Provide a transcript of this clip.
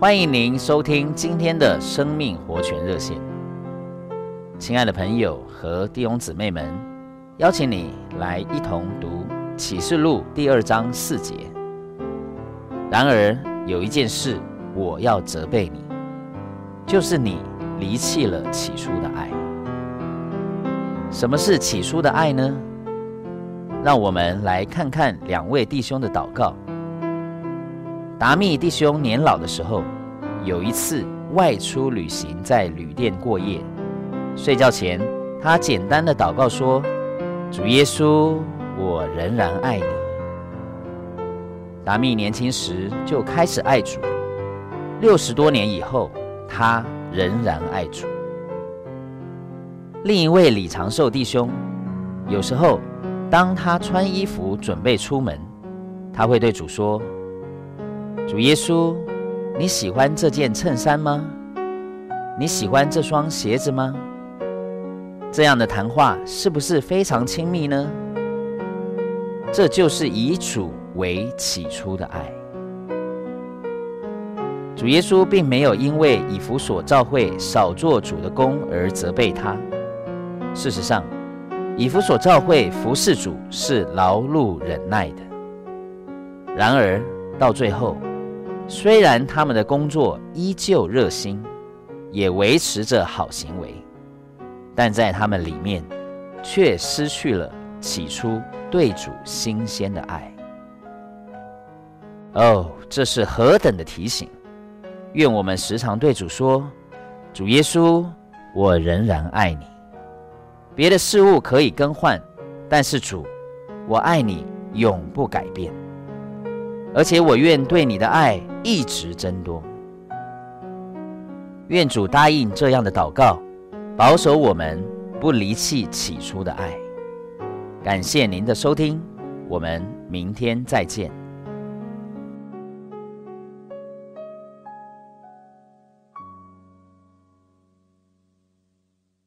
欢迎您收听今天的生命活泉热线。亲爱的朋友和弟兄姊妹们，邀请你来一同读启示录第二章四节。然而有一件事我要责备你，就是你离弃了起初的爱。什么是起初的爱呢？让我们来看看两位弟兄的祷告。达密弟兄年老的时候，有一次外出旅行，在旅店过夜。睡觉前，他简单的祷告说：“主耶稣，我仍然爱你。”达密年轻时就开始爱主，六十多年以后，他仍然爱主。另一位李长寿弟兄，有时候当他穿衣服准备出门，他会对主说。主耶稣，你喜欢这件衬衫吗？你喜欢这双鞋子吗？这样的谈话是不是非常亲密呢？这就是以主为起初的爱。主耶稣并没有因为以弗所教会少做主的工而责备他。事实上，以弗所教会服侍主是劳碌忍耐的。然而到最后，虽然他们的工作依旧热心，也维持着好行为，但在他们里面却失去了起初对主新鲜的爱。哦，这是何等的提醒！愿我们时常对主说：“主耶稣，我仍然爱你。别的事物可以更换，但是主，我爱你永不改变。”而且我愿对你的爱一直增多，愿主答应这样的祷告，保守我们不离弃起初的爱。感谢您的收听，我们明天再见。